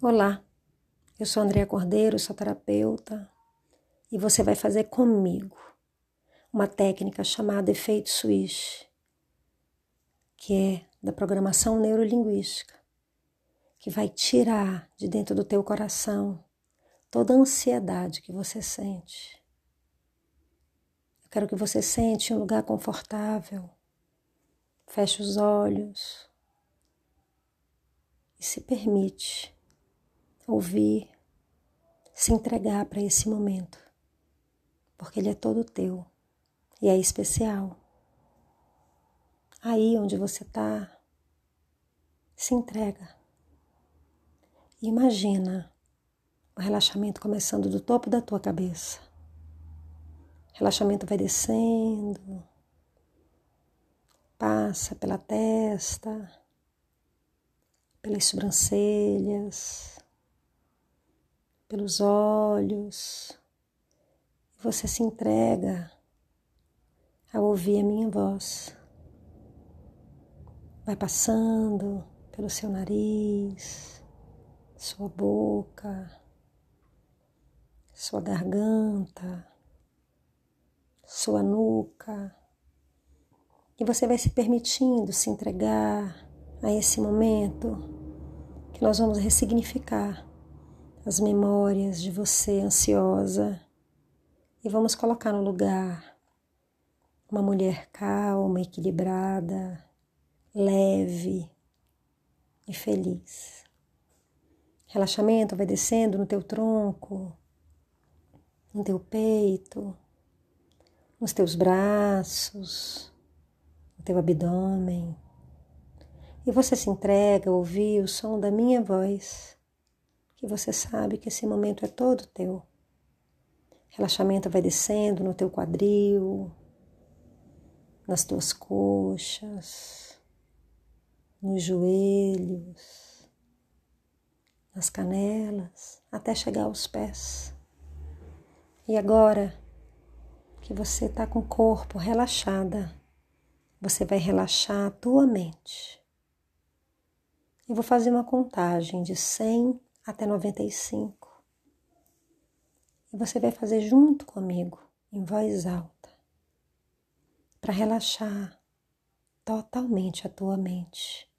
Olá, eu sou Andréa Cordeiro, sou terapeuta e você vai fazer comigo uma técnica chamada efeito switch, que é da programação neurolinguística, que vai tirar de dentro do teu coração toda a ansiedade que você sente. Eu quero que você sente um lugar confortável. Feche os olhos e se permite ouvir, se entregar para esse momento, porque ele é todo teu e é especial. Aí onde você está, se entrega. Imagina o relaxamento começando do topo da tua cabeça. O relaxamento vai descendo, passa pela testa, pelas sobrancelhas, pelos olhos. Você se entrega a ouvir a minha voz. Vai passando pelo seu nariz, sua boca, sua garganta, sua nuca. E você vai se permitindo se entregar a esse momento que nós vamos ressignificar as memórias de você ansiosa e vamos colocar no lugar uma mulher calma, equilibrada, leve e feliz. Relaxamento vai descendo no teu tronco, no teu peito, nos teus braços, no teu abdômen. E você se entrega a ouvir o som da minha voz que você sabe que esse momento é todo teu. Relaxamento vai descendo no teu quadril, nas tuas coxas, nos joelhos, nas canelas, até chegar aos pés. E agora que você está com o corpo relaxada, você vai relaxar a tua mente. Eu vou fazer uma contagem de 100 até 95. E você vai fazer junto comigo, em voz alta, para relaxar totalmente a tua mente,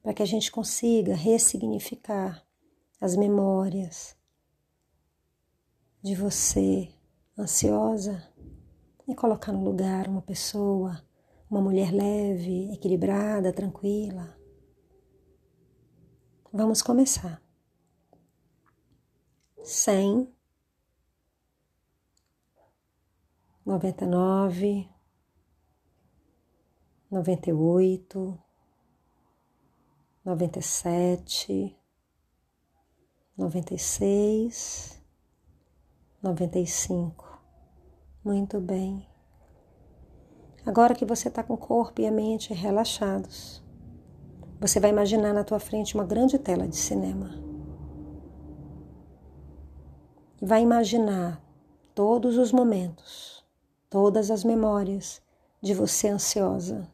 para que a gente consiga ressignificar as memórias de você ansiosa e colocar no lugar uma pessoa, uma mulher leve, equilibrada, tranquila. Vamos começar cem, noventa e nove, noventa e oito, noventa e sete, noventa e seis, noventa e cinco. Muito bem. Agora que você está com o corpo e a mente relaxados, você vai imaginar na tua frente uma grande tela de cinema e vai imaginar todos os momentos, todas as memórias de você ansiosa.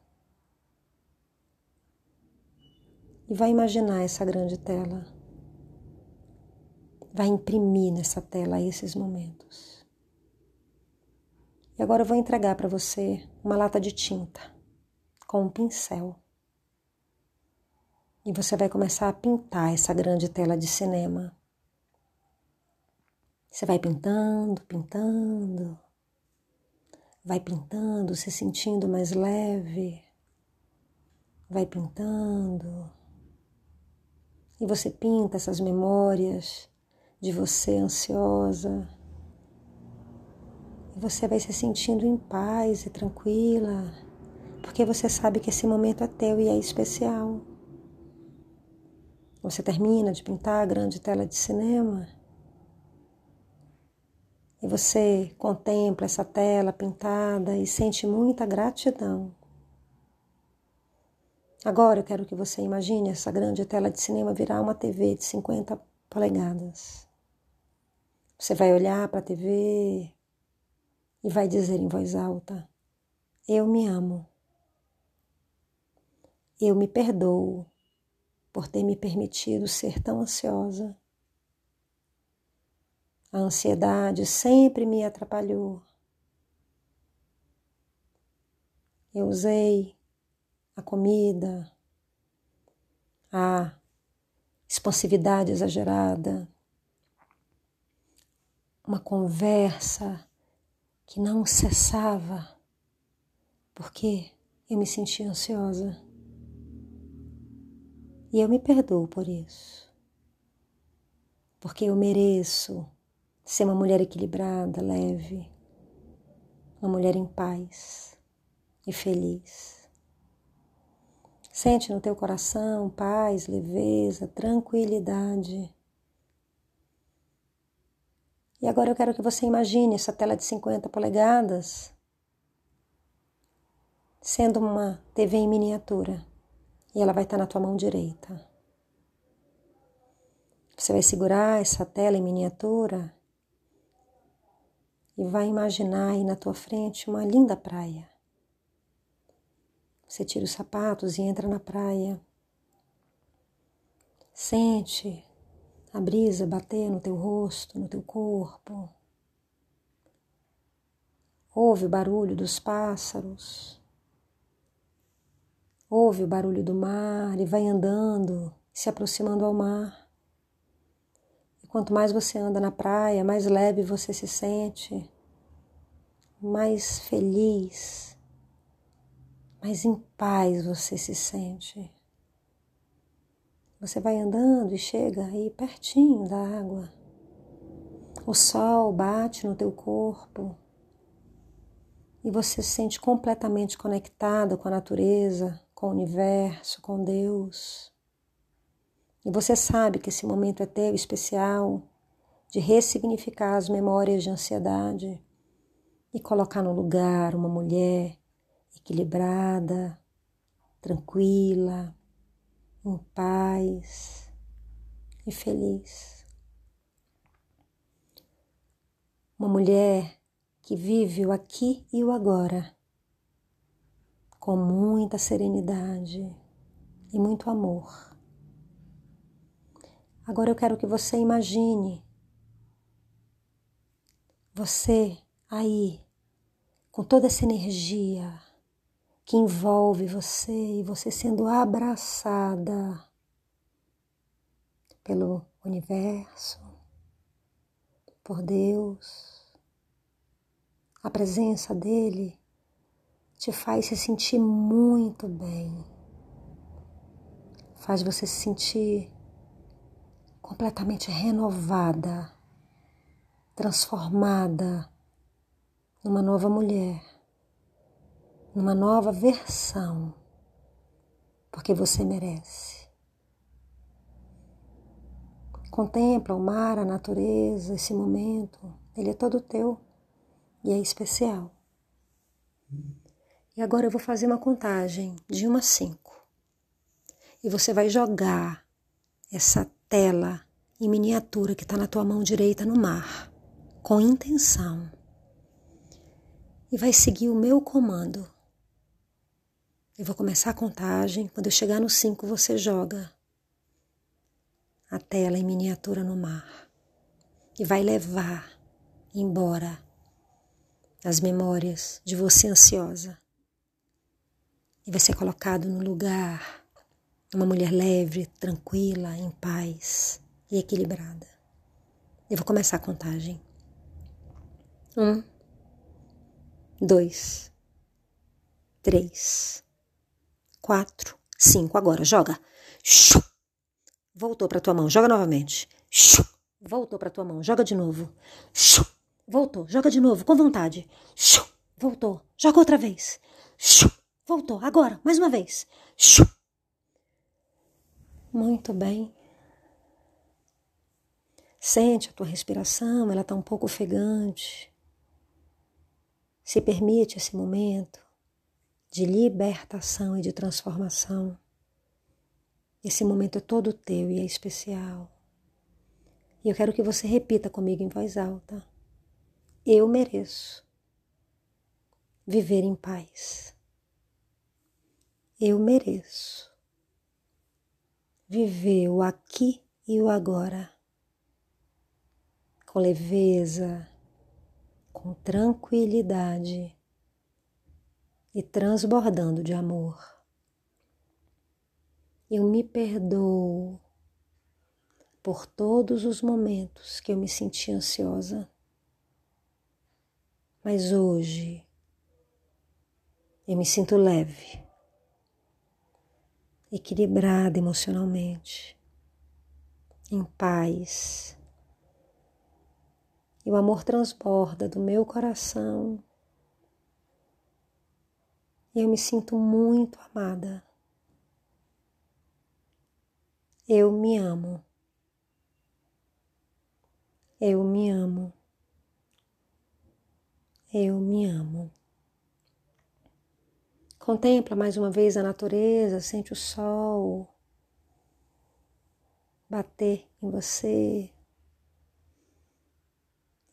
E vai imaginar essa grande tela. Vai imprimir nessa tela esses momentos. E agora eu vou entregar para você uma lata de tinta com um pincel. E você vai começar a pintar essa grande tela de cinema. Você vai pintando, pintando, vai pintando, se sentindo mais leve, vai pintando. E você pinta essas memórias de você ansiosa. E você vai se sentindo em paz e tranquila, porque você sabe que esse momento é teu e é especial. Você termina de pintar a grande tela de cinema e você contempla essa tela pintada e sente muita gratidão. Agora eu quero que você imagine essa grande tela de cinema virar uma TV de 50 polegadas. Você vai olhar para a TV e vai dizer em voz alta: Eu me amo. Eu me perdoo por ter me permitido ser tão ansiosa. A ansiedade sempre me atrapalhou. Eu usei a comida, a expansividade exagerada, uma conversa que não cessava, porque eu me sentia ansiosa. E eu me perdoo por isso, porque eu mereço ser uma mulher equilibrada, leve, uma mulher em paz e feliz. Sente no teu coração paz, leveza, tranquilidade. E agora eu quero que você imagine essa tela de 50 polegadas sendo uma TV em miniatura e ela vai estar na tua mão direita. Você vai segurar essa tela em miniatura e vai imaginar aí na tua frente uma linda praia. Você tira os sapatos e entra na praia. Sente a brisa bater no teu rosto, no teu corpo. Ouve o barulho dos pássaros. Ouve o barulho do mar e vai andando, se aproximando ao mar. Quanto mais você anda na praia, mais leve você se sente, mais feliz mais em paz você se sente. Você vai andando e chega aí pertinho da água. O sol bate no teu corpo e você se sente completamente conectado com a natureza, com o universo, com Deus. E você sabe que esse momento é teu especial de ressignificar as memórias de ansiedade e colocar no lugar uma mulher equilibrada, tranquila, em paz e feliz. Uma mulher que vive o aqui e o agora com muita serenidade e muito amor. Agora eu quero que você imagine você aí com toda essa energia que envolve você e você sendo abraçada pelo universo, por Deus. A presença dele te faz se sentir muito bem, faz você se sentir completamente renovada, transformada numa nova mulher numa nova versão, porque você merece. Contempla o mar, a natureza, esse momento, ele é todo teu e é especial. E agora eu vou fazer uma contagem de 1 a 5. E você vai jogar essa tela em miniatura que está na tua mão direita no mar, com intenção. E vai seguir o meu comando. Eu vou começar a contagem. Quando eu chegar no 5, você joga a tela em miniatura no mar e vai levar embora as memórias de você ansiosa. E vai ser colocado no lugar uma mulher leve, tranquila, em paz e equilibrada. Eu vou começar a contagem. Um, dois, três quatro, cinco. Agora, joga. Voltou para tua mão, joga novamente. Voltou para tua mão, joga de novo. Voltou, joga de novo, com vontade. Voltou, joga outra vez. Voltou, agora, mais uma vez. Muito bem. Sente a tua respiração, ela está um pouco ofegante. Se permite esse momento de libertação e de transformação. Esse momento é todo teu e é especial. E eu quero que você repita comigo em voz alta. Eu mereço viver em paz. Eu mereço viver o aqui e o agora com leveza, com tranquilidade e transbordando de amor. Eu me perdoo por todos os momentos que eu me senti ansiosa. Mas hoje eu me sinto leve, equilibrada emocionalmente, em paz. E o amor transborda do meu coração. E eu me sinto muito amada. Eu me amo. Eu me amo. Eu me amo. Contempla mais uma vez a natureza, sente o sol bater em você.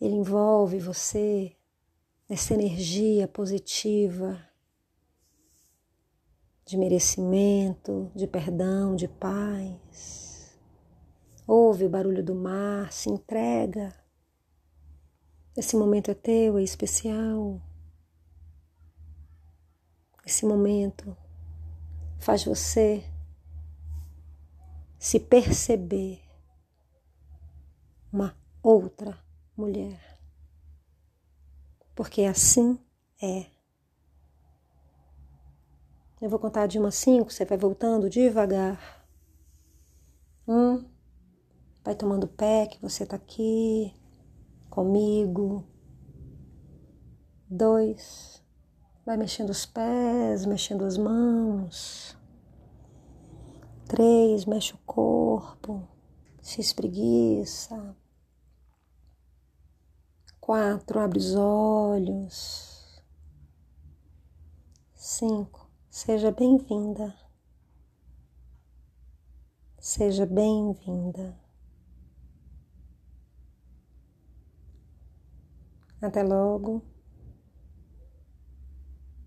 Ele envolve você nessa energia positiva de merecimento, de perdão, de paz. Ouve o barulho do mar, se entrega. Esse momento é teu, é especial. Esse momento faz você se perceber uma outra mulher. Porque assim é. Eu vou contar de uma a cinco, você vai voltando devagar. Um, vai tomando pé que você tá aqui comigo. Dois, vai mexendo os pés, mexendo as mãos. Três, mexe o corpo, se espreguiça. Quatro, abre os olhos. Cinco, Seja bem-vinda. Seja bem-vinda. Até logo.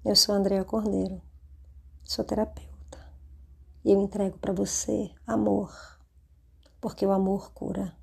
Eu sou Andréa Cordeiro, sou terapeuta. E eu entrego para você amor, porque o amor cura.